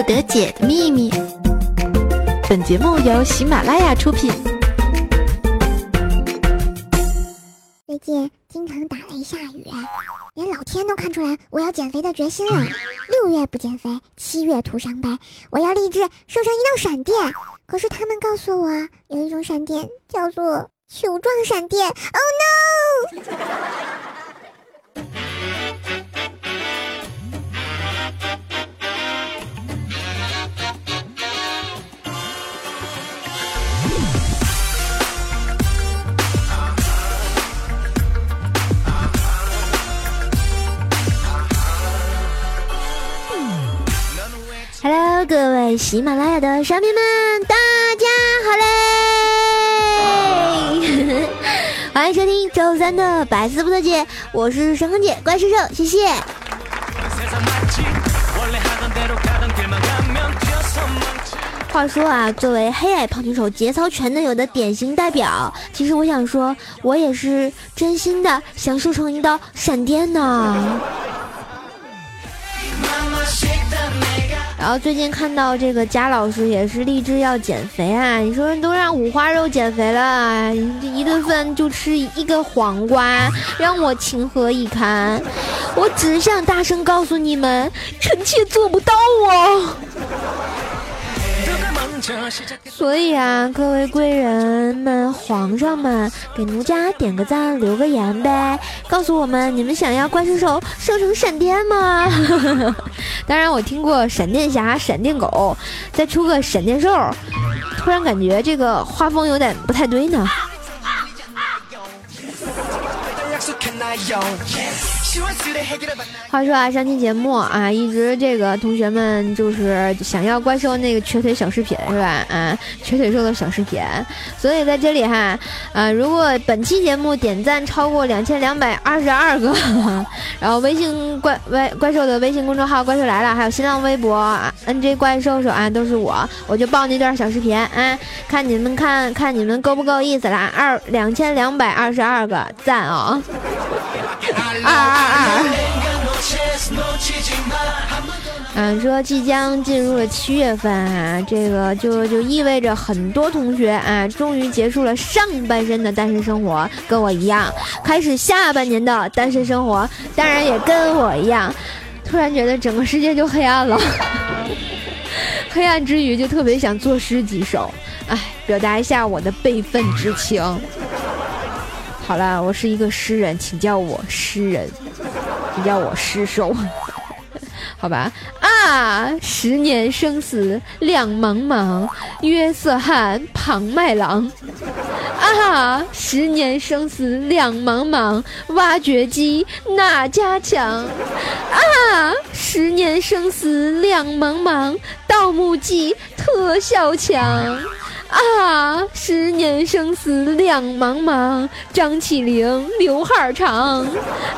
不得解的秘密。本节目由喜马拉雅出品。最近京城打雷下雨，连老天都看出来我要减肥的决心了。六月不减肥，七月徒伤悲。我要立志瘦成一道闪电。可是他们告诉我，有一种闪电叫做球状闪电。Oh no！Hello，各位喜马拉雅的小迷们，大家好嘞！欢迎收听周三的百思不得解，我是神坑姐怪兽兽，谢谢。话说啊，作为黑矮胖拳手节操全能有的典型代表，其实我想说，我也是真心的想瘦成一道闪电呢。然后最近看到这个佳老师也是立志要减肥啊！你说都让五花肉减肥了，一顿饭就吃一个黄瓜，让我情何以堪？我只想大声告诉你们，臣妾做不到啊！所以啊，各位贵人们、皇上们，给奴家点个赞、留个言呗，告诉我们你们想要怪兽手射成闪电吗？当然，我听过闪电侠、闪电狗，再出个闪电兽，突然感觉这个画风有点不太对呢。话说啊，上期节目啊，一直这个同学们就是想要怪兽那个瘸腿小视频是吧？啊，瘸腿兽的小视频，所以在这里哈，啊，如果本期节目点赞超过两千两百二十二个，然后微信怪怪怪兽的微信公众号怪兽来了，还有新浪微博 NJ 怪兽手啊，都是我，我就报那段小视频啊，看你们看看你们够不够意思啦？二两千两百二十二个赞哦。二二二，嗯，说即将进入了七月份啊，这个就就意味着很多同学啊，终于结束了上半身的单身生活，跟我一样，开始下半年的单身生活，当然也跟我一样，突然觉得整个世界就黑暗了，黑暗之余就特别想作诗几首，哎，表达一下我的悲愤之情。好了，我是一个诗人，请叫我诗人，请叫我诗兽，好吧？啊，十年生死两茫茫，约瑟翰庞麦郎。啊，十年生死两茫茫，挖掘机哪家强？啊，十年生死两茫茫，盗墓记特效强。啊，十年生死两茫茫，张起灵刘海长。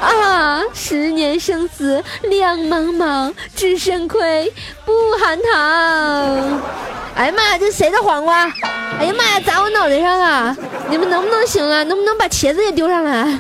啊，十年生死两茫茫，只肾亏不含糖。哎呀妈呀，这谁的黄瓜？哎呀妈呀，砸我脑袋上了！你们能不能行啊？能不能把茄子也丢上来？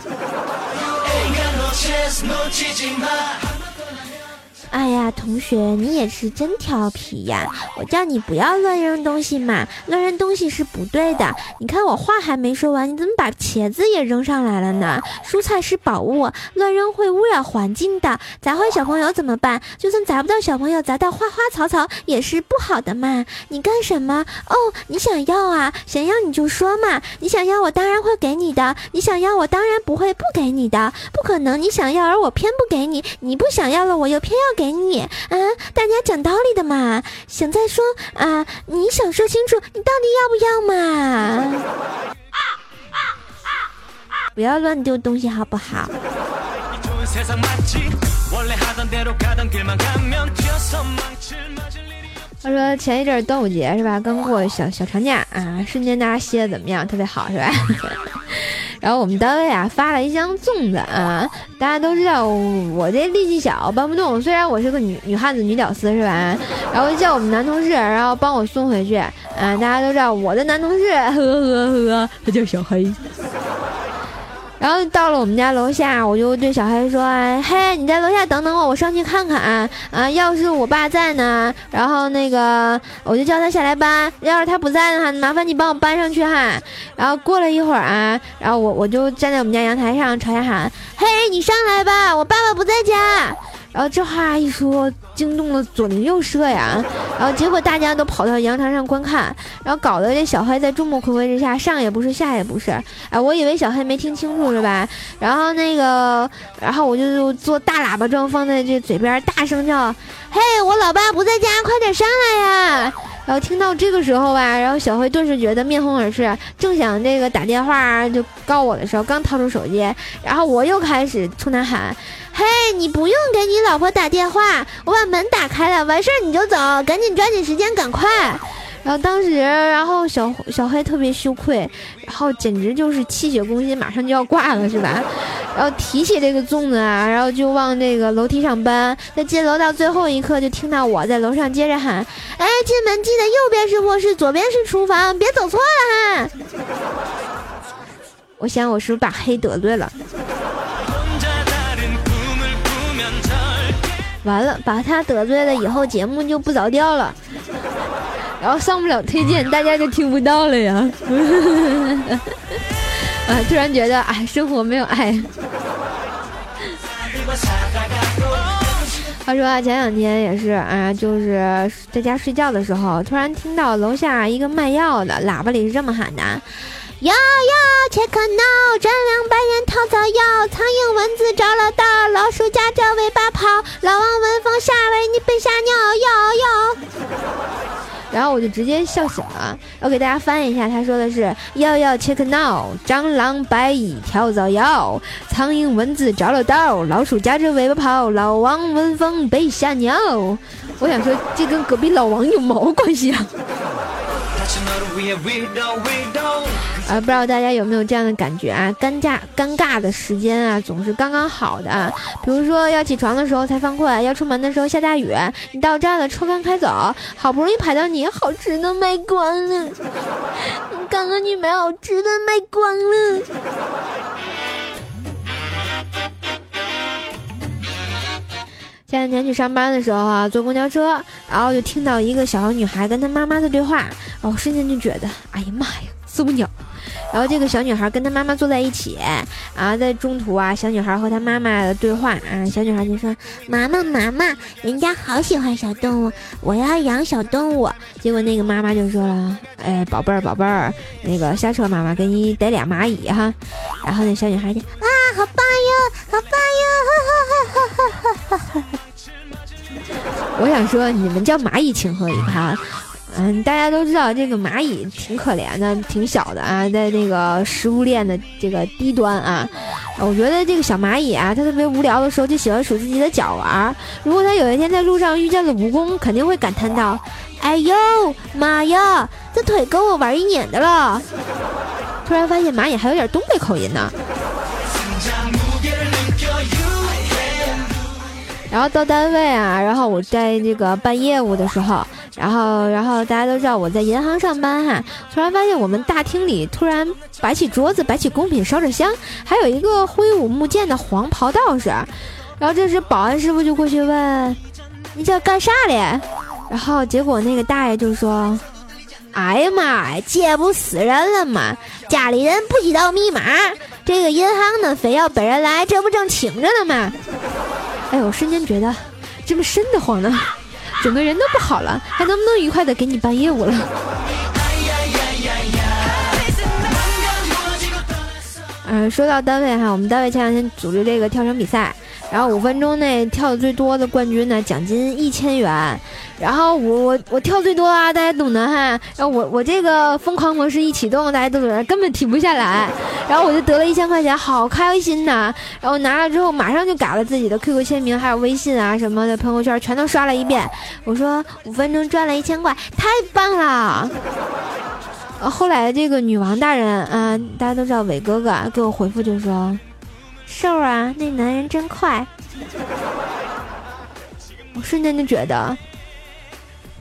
哎呀，同学，你也是真调皮呀！我叫你不要乱扔东西嘛，乱扔东西是不对的。你看我话还没说完，你怎么把茄子也扔上来了呢？蔬菜是宝物，乱扔会污染环境的。砸坏小朋友怎么办？就算砸不到小朋友，砸到花花草草也是不好的嘛。你干什么？哦，你想要啊？想要你就说嘛。你想要，我当然会给你的。你想要，我当然不会不给你的。不可能，你想要而我偏不给你。你不想要了，我又偏要给。你啊！大家讲道理的嘛。想再说啊？你想说清楚，你到底要不要嘛？不要乱丢东西，好不好？他说前一阵端午节是吧？刚过小小长假啊，瞬间大家歇的怎么样？特别好是吧？然后我们单位啊发了一箱粽子啊，大家都知道我这力气小搬不动，虽然我是个女女汉子女屌丝是吧？然后就叫我们男同事，然后帮我送回去。啊，大家都知道我的男同事，呵呵呵，他叫小黑。然后到了我们家楼下，我就对小黑说：“嘿，你在楼下等等我，我上去看看啊。要是我爸在呢，然后那个我就叫他下来搬；要是他不在的话，麻烦你帮我搬上去哈。”然后过了一会儿啊，然后我我就站在我们家阳台上朝下喊：“嘿，你上来吧，我爸爸不在家。”然后这话一说，惊动了左邻右舍呀。然后结果大家都跑到阳台上观看，然后搞得这小黑在众目睽睽之下上也不是下也不是。哎，我以为小黑没听清楚是吧？然后那个，然后我就做大喇叭状放在这嘴边，大声叫：“嘿，我老爸不在家，快点上来呀！”然后听到这个时候吧，然后小黑顿时觉得面红耳赤，正想那个打电话就告我的时候，刚掏出手机，然后我又开始冲他喊：“嘿，你不用给你老婆打电话，我把门打开了，完事儿你就走，赶紧抓紧时间，赶快。”然后当时，然后小小黑特别羞愧，然后简直就是气血攻心，马上就要挂了，是吧？然后提起这个粽子啊，然后就往那个楼梯上搬。在进楼到最后一刻，就听到我在楼上接着喊：“哎，进门记得右边是卧室，左边是厨房，别走错了哈！” 我想我是不是把黑得罪了？完了，把他得罪了以后，节目就不着调了。然后上不了推荐，大家就听不到了呀。啊，突然觉得，哎，生活没有爱。话说，前两天也是啊，就是在家睡觉的时候，突然听到楼下一个卖药的喇叭里是这么喊的：“药药切克闹，沾两百人套早药，苍蝇蚊子着了道，老鼠夹着尾巴跑，老王闻风下来，你被吓尿，药药。”然后我就直接笑醒了。我给大家翻译一下，他说的是：要要 check now，蟑螂白蚁跳蚤咬，苍蝇蚊子着了道，老鼠夹着尾巴跑，老王闻风被吓尿。我想说，这跟隔壁老王有毛关系啊？啊，不知道大家有没有这样的感觉啊？尴尬尴尬的时间啊，总是刚刚好的。比如说要起床的时候才犯困，要出门的时候下大雨，你到站了车刚开走，好不容易排到你，好吃的卖光了。刚刚你买好吃的卖光了。前两天去上班的时候啊，坐公交车，然后就听到一个小女孩跟她妈妈的对话，哦，瞬间就觉得，哎呀妈呀，受不了。然后这个小女孩跟她妈妈坐在一起，然后在中途啊，小女孩和她妈妈的对话啊，小女孩就说：“妈妈妈妈，人家好喜欢小动物，我要养小动物。”结果那个妈妈就说了：“哎，宝贝儿宝贝儿，那个下车妈妈给你逮俩蚂蚁哈。”然后那小女孩就啊，好棒哟，好棒哟，我想说，你们叫蚂蚁情何以堪？嗯，大家都知道这个蚂蚁挺可怜的，挺小的啊，在那个食物链的这个低端啊。我觉得这个小蚂蚁啊，它特别无聊的时候就喜欢数自己的脚玩。如果它有一天在路上遇见了蜈蚣，肯定会感叹道：“哎呦妈呀，这腿够我玩一年的了。”突然发现蚂蚁还有点东北口音呢。然后到单位啊，然后我在这个办业务的时候，然后然后大家都知道我在银行上班哈，突然发现我们大厅里突然摆起桌子，摆起贡品，烧着香，还有一个挥舞木剑的黄袍道士。然后这时保安师傅就过去问：“你这干啥嘞？”然后结果那个大爷就说：“哎呀妈呀，这不死人了吗？家里人不知道密码，这个银行呢非要本人来，这不正请着呢吗？”哎我，瞬间觉得这么瘆得慌呢，整个人都不好了，还能不能愉快的给你办业务了？嗯，说到单位哈，我们单位前两天组织这个跳绳比赛。然后五分钟内跳的最多的冠军呢，奖金一千元。然后我我我跳最多啊，大家懂的哈。然后我我这个疯狂模式一启动，大家都懂得，根本停不下来。然后我就得了一千块钱，好开心呐！然后拿了之后，马上就改了自己的 QQ 签名，还有微信啊什么的朋友圈，全都刷了一遍。我说五分钟赚了一千块，太棒了！后来这个女王大人啊，大家都知道伟哥哥给我回复就说。瘦啊，那男人真快！我瞬间就觉得，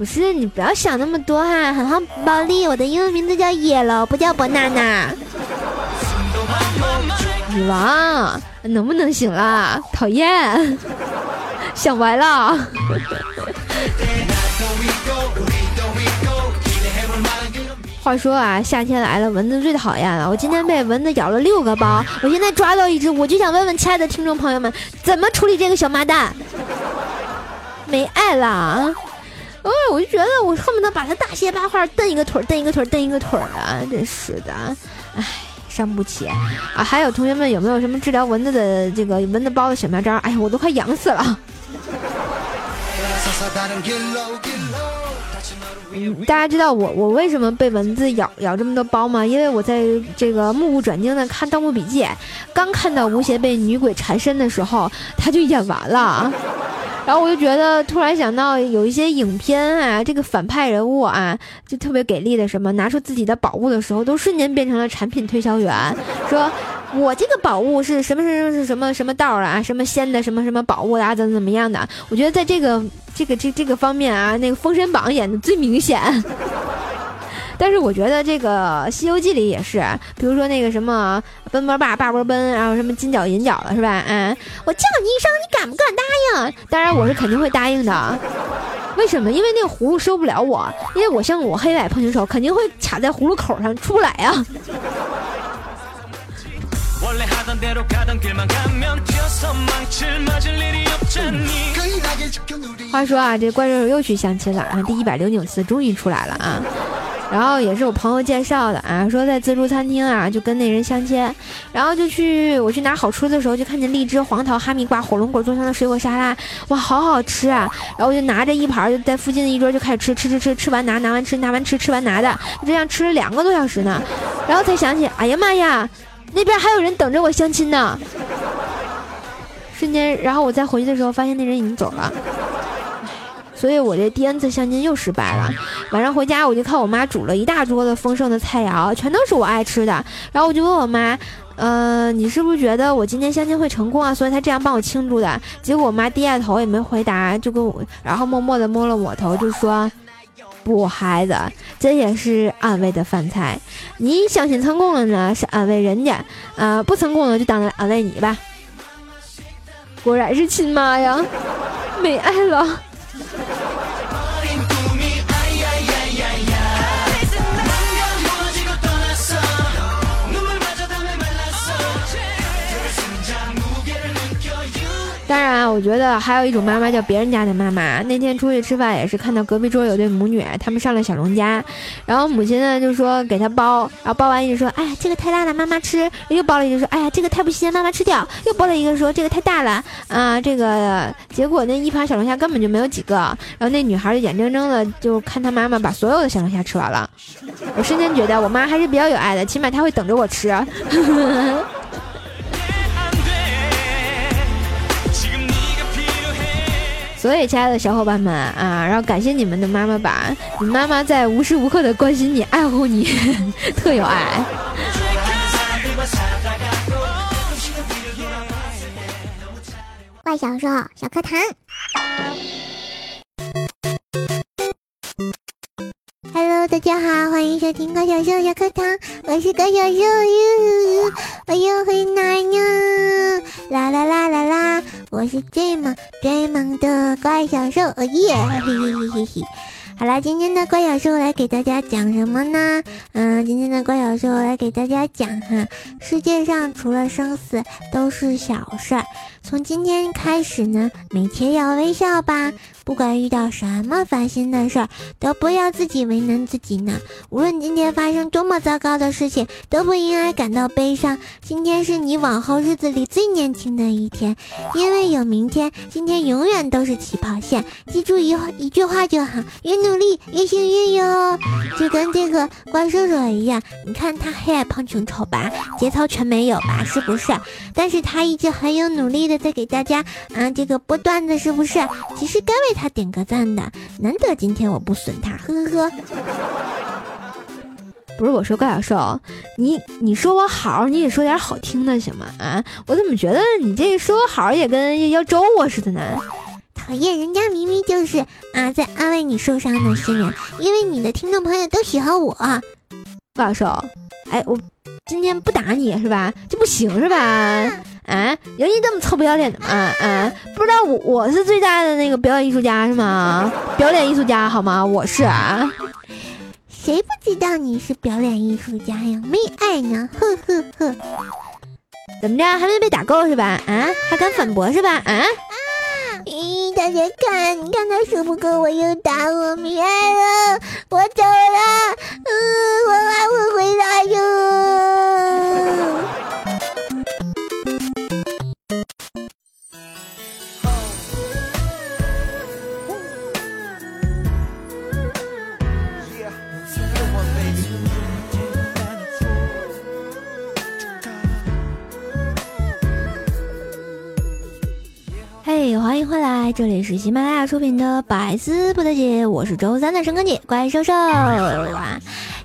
不是你不要想那么多哈，很好，宝莉，我的英文名字叫 Yellow，不叫 Banana。女王能不能行了？讨厌，想歪了。话说啊，夏天来了，蚊子最讨厌了。我今天被蚊子咬了六个包，我现在抓到一只，我就想问问亲爱的听众朋友们，怎么处理这个小麻蛋？没爱了。哦，我就觉得我恨不得把他大卸八块，蹬一个腿，蹬一个腿，蹬一个腿的，真是的，唉，伤不起啊！还有同学们有没有什么治疗蚊子的这个蚊子包的小妙招？哎呀，我都快痒死了。嗯，大家知道我我为什么被蚊子咬咬这么多包吗？因为我在这个目不转睛的看《盗墓笔记》，刚看到吴邪被女鬼缠身的时候，他就演完了。然后我就觉得，突然想到有一些影片啊，这个反派人物啊，就特别给力的，什么拿出自己的宝物的时候，都瞬间变成了产品推销员，说我这个宝物是什么什么是什么什么道啊，什么仙的什么什么宝物啊，怎么怎么样的？我觉得在这个这个这这个方面啊，那个《封神榜》演的最明显。但是我觉得这个《西游记》里也是，比如说那个什么奔波霸、霸波奔，然后什么金角银角的，是吧？嗯，我叫你一声，你敢不敢答应？当然我是肯定会答应的。为什么？因为那个葫芦收不了我，因为我像我黑矮碰球手，肯定会卡在葫芦口上出不来呀。话说啊，这怪兽又去相亲了啊，第一百零九次终于出来了啊。然后也是我朋友介绍的啊，说在自助餐厅啊，就跟那人相亲，然后就去我去拿好吃的时候，就看见荔枝、黄桃、哈密瓜、火龙果做成的水果沙拉，哇，好好吃啊！然后我就拿着一盘，就在附近的一桌就开始吃，吃吃吃，吃完拿，拿完吃，拿完吃，吃完拿的，就这样吃了两个多小时呢，然后才想起，哎呀妈呀，那边还有人等着我相亲呢。瞬间，然后我再回去的时候，发现那人已经走了。所以我这第 N 次相亲又失败了。晚上回家，我就看我妈煮了一大桌子丰盛的菜肴，全都是我爱吃的。然后我就问我妈：“呃，你是不是觉得我今天相亲会成功啊？所以她这样帮我庆祝的。”结果我妈低下头也没回答，就跟我，然后默默地摸了我头，就说：“不，孩子，这也是安慰的饭菜。你相亲成功了呢，是安慰人家；啊，不成功了就当安慰你吧。”果然是亲妈呀，没爱了。当然，我觉得还有一种妈妈叫别人家的妈妈。那天出去吃饭也是看到隔壁桌有对母女，他们上了小龙虾，然后母亲呢就说给他包，然后包完一直说，哎呀这个太大了，妈妈吃。又包了一个说，哎呀这个太不新，妈妈吃掉。又包了一个说这个太大了啊，这个结果那一盘小龙虾根本就没有几个，然后那女孩就眼睁睁的就看她妈妈把所有的小龙虾吃完了。我瞬间觉得我妈还是比较有爱的，起码她会等着我吃。所以，亲爱的小伙伴们啊，然后感谢你们的妈妈吧，你妈妈在无时无刻的关心你、爱护你，特有爱。怪小兽小课堂，Hello，大家好，欢迎收听怪小兽小课堂，我是怪小兽哟，我又回来，我是最萌最萌的怪小兽，哦耶！嘿嘿嘿嘿嘿。好啦，今天的怪小兽来给大家讲什么呢？嗯，今天的怪小兽来给大家讲哈，世界上除了生死都是小事儿。从今天开始呢，每天要微笑吧。不管遇到什么烦心的事儿，都不要自己为难自己呢。无论今天发生多么糟糕的事情，都不应该感到悲伤。今天是你往后日子里最年轻的一天，因为有明天，今天永远都是起跑线。记住一一句话就好：越努力越幸运哟。就跟这个怪兽兽一样，你看他黑矮胖穷丑吧，节操全没有吧，是不是？但是他一直很有努力的在给大家啊这个播段子，是不是？其实该为他点个赞的，难得今天我不损他，呵呵呵。不是我说怪小兽，你你说我好，你也说点好听的行吗？啊，我怎么觉得你这说我好也跟要咒我似的呢？讨厌，人家明明就是啊在安慰你受伤的心人，因为你的听众朋友都喜欢我。怪兽，哎，我今天不打你是吧？就不行是吧？啊，有你这么臭不要脸的吗？啊，不知道我我是最大的那个表演艺术家是吗？表演艺术家好吗？我是啊。谁不知道你是表演艺术家呀？没爱呢，呵呵呵。怎么着，还没被打够是吧？啊，还敢反驳是吧？啊！咦，大家看，你看他说不够，我又打我，米爱了，我走了，嗯，我还会回来哟。回来，这里是喜马拉雅出品的《百思不得解》，我是周三的神坑姐怪兽兽，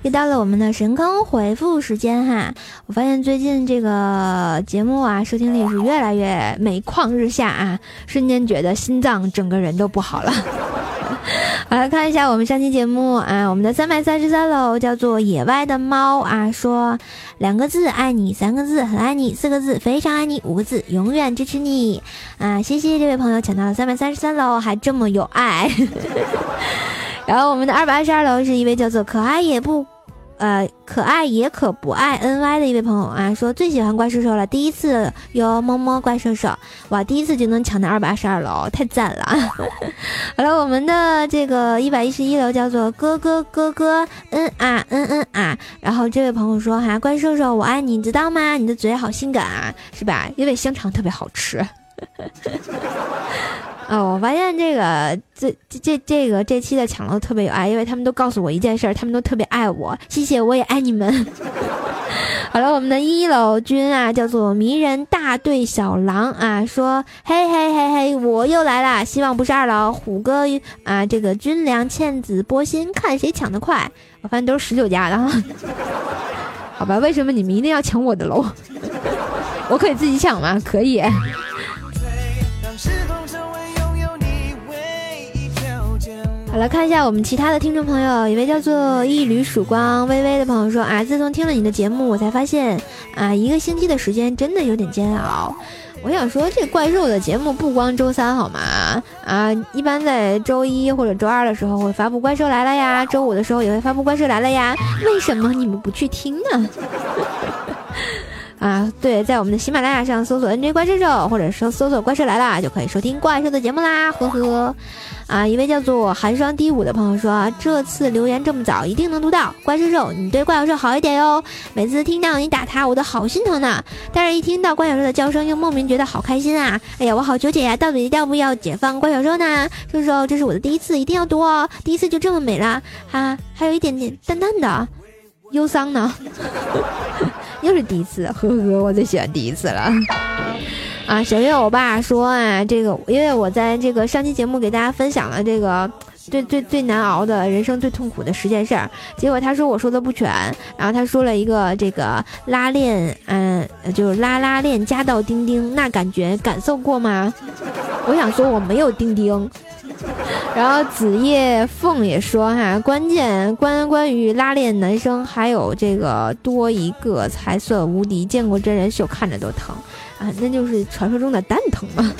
又到了我们的神坑回复时间哈。我发现最近这个节目啊，收听率是越来越每况日下啊，瞬间觉得心脏整个人都不好了。好来看一下我们上期节目啊，我们的三百三十三楼叫做野外的猫啊，说两个字爱你，三个字很爱你，四个字非常爱你，五个字永远支持你啊！谢谢这位朋友抢到了三百三十三楼，还这么有爱。然后我们的二百二十二楼是一位叫做可爱也不。呃，可爱也可不爱 NY 的一位朋友啊，说最喜欢怪兽兽了，第一次哟，么么怪兽兽，哇，第一次就能抢到二百二十二楼，太赞了！好了，我们的这个一百一十一楼叫做哥哥哥哥，嗯啊嗯嗯啊，然后这位朋友说哈，怪兽兽我爱你，知道吗？你的嘴好性感啊，是吧？因为香肠特别好吃。哦，我发现这个这这这这个这期的抢楼特别有爱，因为他们都告诉我一件事，他们都特别爱我，谢谢，我也爱你们。好了，我们的一楼君啊，叫做迷人大队小狼啊，说嘿嘿嘿嘿，我又来啦，希望不是二楼虎哥啊，这个军粮倩子波心，看谁抢得快。我发现都是十九家的哈，好吧，为什么你们一定要抢我的楼？我可以自己抢吗？可以。来看一下我们其他的听众朋友，一位叫做一缕曙光微微的朋友说啊，自从听了你的节目，我才发现啊，一个星期的时间真的有点煎熬。我想说，这怪兽的节目不光周三好吗？啊，一般在周一或者周二的时候会发布《怪兽来了》呀，周五的时候也会发布《怪兽来了》呀，为什么你们不去听呢？啊，对，在我们的喜马拉雅上搜索 “nj 怪兽兽”或者搜搜索“怪兽来了”，就可以收听怪兽的节目啦，呵呵。啊，一位叫做寒霜低舞的朋友说，这次留言这么早，一定能读到。怪兽兽，你对怪兽兽好一点哟。每次听到你打他，我都好心疼呢。但是，一听到怪兽兽的叫声，又莫名觉得好开心啊！哎呀，我好纠结呀，到底要不要解放怪兽兽呢？兽兽，这是我的第一次，一定要读哦。第一次就这么美了，哈，还有一点点淡淡的忧伤呢。又是第一次，呵呵，我最喜欢第一次了。啊，小月我爸说啊，这个因为我在这个上期节目给大家分享了这个最最最难熬的人生最痛苦的十件事儿，结果他说我说的不全，然后他说了一个这个拉链，嗯，就是拉拉链加到钉钉，那感觉感受过吗？我想说我没有钉钉。然后子夜凤也说哈，关键关关于拉链男生还有这个多一个才算无敌，见过真人秀看着都疼。啊，那就是传说中的蛋疼嘛。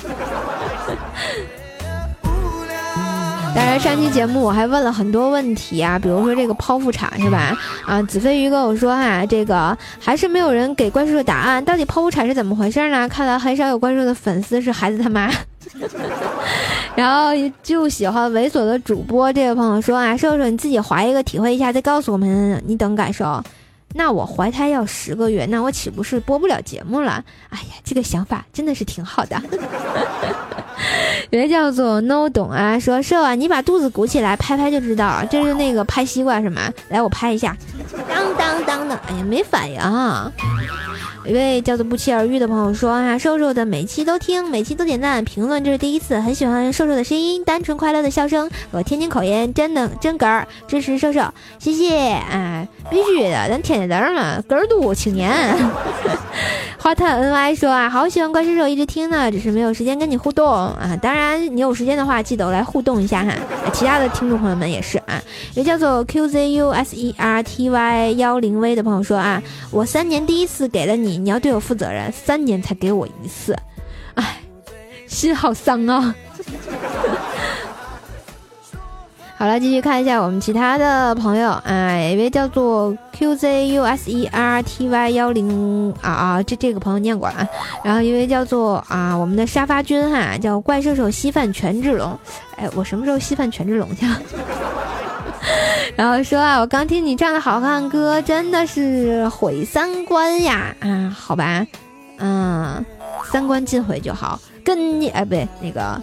当然，上期节目我还问了很多问题啊，比如说这个剖腹产是吧？啊，子飞鱼跟我说哈，这个还是没有人给怪兽的答案，到底剖腹产是怎么回事呢？看来很少有怪兽的粉丝是孩子他妈。然后就喜欢猥琐的主播这位朋友说啊，瘦瘦你自己怀一个体会一下，再告诉我们你等感受。那我怀胎要十个月，那我岂不是播不了节目了？哎呀，这个想法真的是挺好的。人叫做 No 懂啊，说瘦啊，你把肚子鼓起来拍拍就知道了，这是那个拍西瓜是吗？来，我拍一下，当当当的，哎呀，没反应。一位叫做不期而遇的朋友说啊，瘦瘦的每期都听，每期都点赞评论，这是第一次，很喜欢瘦瘦的声音，单纯快乐的笑声我天津口音，真的真哏儿，支持瘦瘦，谢谢哎，必须的，咱天津人嘛，哏儿多青年。花特 NY 说啊，好喜欢怪兽手，一直听呢，只是没有时间跟你互动啊。当然，你有时间的话，记得来互动一下哈。其他的听众朋友们也是啊。有叫做 QZUSERTY 幺零 V 的朋友说啊，我三年第一次给了你，你要对我负责任，三年才给我一次，哎，心好伤啊。好了，继续看一下我们其他的朋友啊，一位叫做 QZUSERTY 幺零啊啊，这这个朋友念过啊，然后一位叫做啊我们的沙发君哈，叫怪兽手稀饭权志龙，哎，我什么时候稀饭权志龙去了？然后说啊，我刚听你唱的好看歌，真的是毁三观呀！啊，好吧，嗯，三观尽毁就好，跟你哎不对，那个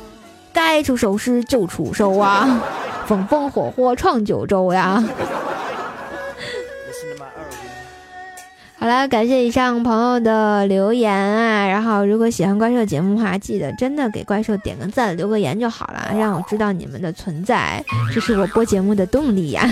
该出手时就出手啊。风风火火闯九州呀！好了，感谢以上朋友的留言啊。然后，如果喜欢怪兽节目的话，记得真的给怪兽点个赞，留个言就好了，让我知道你们的存在，这是我播节目的动力呀。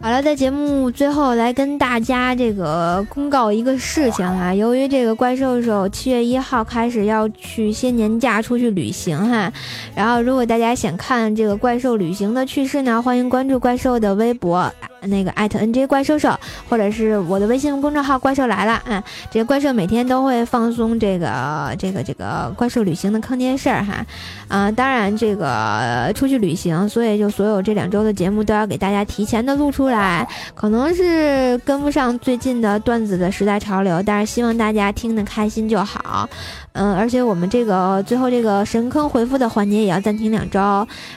好了，在节目最后来跟大家这个公告一个事情哈，由于这个怪兽兽七月一号开始要去些年假出去旅行哈，然后如果大家想看这个怪兽旅行的趣事呢，欢迎关注怪兽的微博。那个艾特 N J 怪兽兽，或者是我的微信公众号“怪兽来了”啊，这个怪兽每天都会放松这个这个这个怪兽旅行的坑爹事儿哈，啊，当然这个出去旅行，所以就所有这两周的节目都要给大家提前的录出来，可能是跟不上最近的段子的时代潮流，但是希望大家听得开心就好。嗯，而且我们这个最后这个神坑回复的环节也要暂停两周，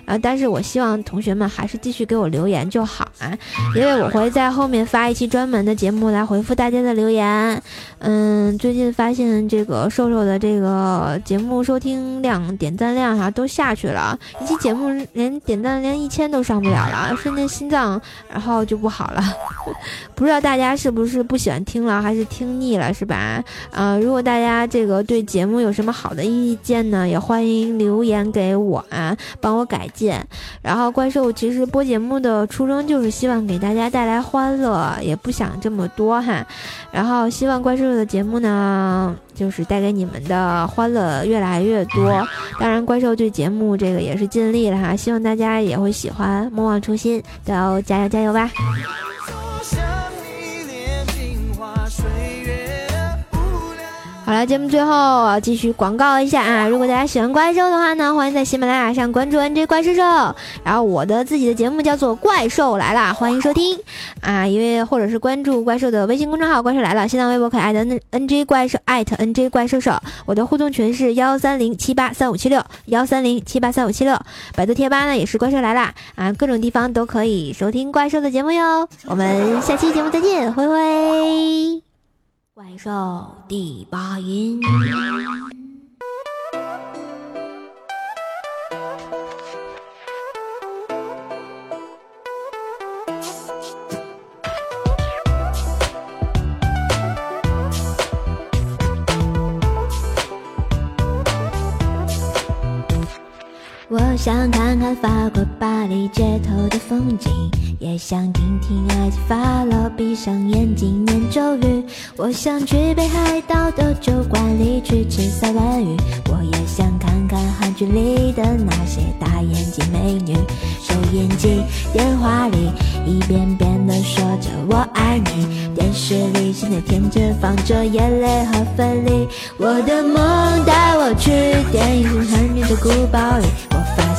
呃，但是我希望同学们还是继续给我留言就好啊，因为我会在后面发一期专门的节目来回复大家的留言。嗯，最近发现这个瘦瘦的这个节目收听量、点赞量哈都下去了，一期节目连点赞连一千都上不了了，瞬间心脏然后就不好了，不知道大家是不是不喜欢听了，还是听腻了是吧？啊，如果大家这个对节目有什么好的意见呢？也欢迎留言给我啊，帮我改进。然后怪兽其实播节目的初衷就是希望给大家带来欢乐，也不想这么多哈。然后希望怪兽的节目呢，就是带给你们的欢乐越来越多。当然，怪兽对节目这个也是尽力了哈，希望大家也会喜欢。莫忘初心，都加油加油吧！好了，节目最后我要继续广告一下啊！如果大家喜欢怪兽的话呢，欢迎在喜马拉雅上关注 NJ 怪兽兽。然后我的自己的节目叫做《怪兽来了》，欢迎收听啊！因为或者是关注怪兽的微信公众号“怪兽来了”，新浪微博可以艾特 N NJ 怪兽艾特 NJ 怪兽兽。我的互动群是幺三零七八三五七六幺三零七八三五七六。百度贴吧呢也是“怪兽来了”啊，各种地方都可以收听怪兽的节目哟。我们下期节目再见，灰灰。怪兽第八音。想看看法国巴黎街头的风景，也想听听埃及法老闭上眼睛念咒语。我想去北海道的酒馆里去吃三文鱼，我也想看看韩剧里的那些大眼睛美女。收音机电话里一遍遍地说着我爱你，电视里现在天天放着眼泪和分离。我的梦带我去电影《汉女的古堡》里。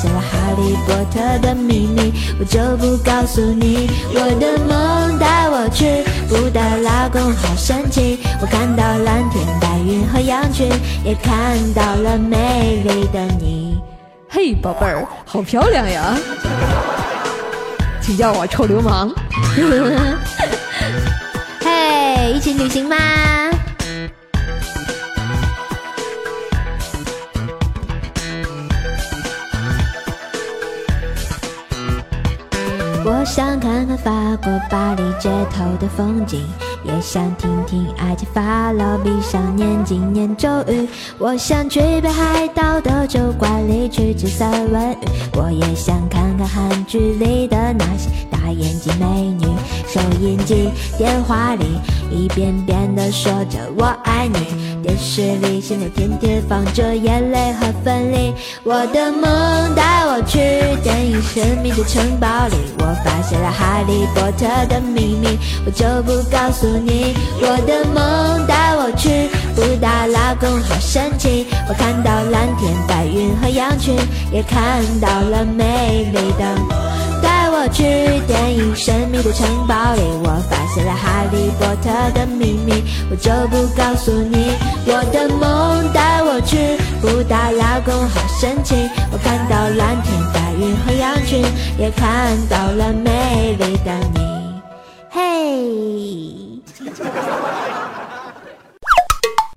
哈利波特的秘密，我就不告诉你。我的梦带我去布达拉宫，好神奇！我看到蓝天白云和羊群，也看到了美丽的你。嘿，宝贝儿，好漂亮呀！请叫我臭流氓。嘿，一起旅行吗？我想看看法国巴黎街头的风景，也想听听埃及法老，闭上眼睛念咒语。我想去北海道的酒馆里去吃三文鱼，我也想看看韩剧里的那些大眼睛美女。收音机、电话里一遍遍地说着我爱你，电视里现在天天放着眼泪和分离。我的梦带我去电影神秘的城堡里，我发现了哈利波特的秘密，我就不告诉你。我的梦带我去布达拉宫，好神奇，我看到蓝天白云和羊群，也看到了美丽的。带我去电影神秘的城堡里，我发现了哈利波特的秘密，我就不告诉你。我的梦带我去布达拉宫，好神奇，我看到蓝天白云和羊群，也看到了美丽的你。嘿，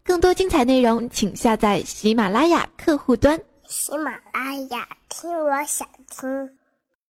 更多精彩内容，请下载喜马拉雅客户端。喜马拉雅，听我想听。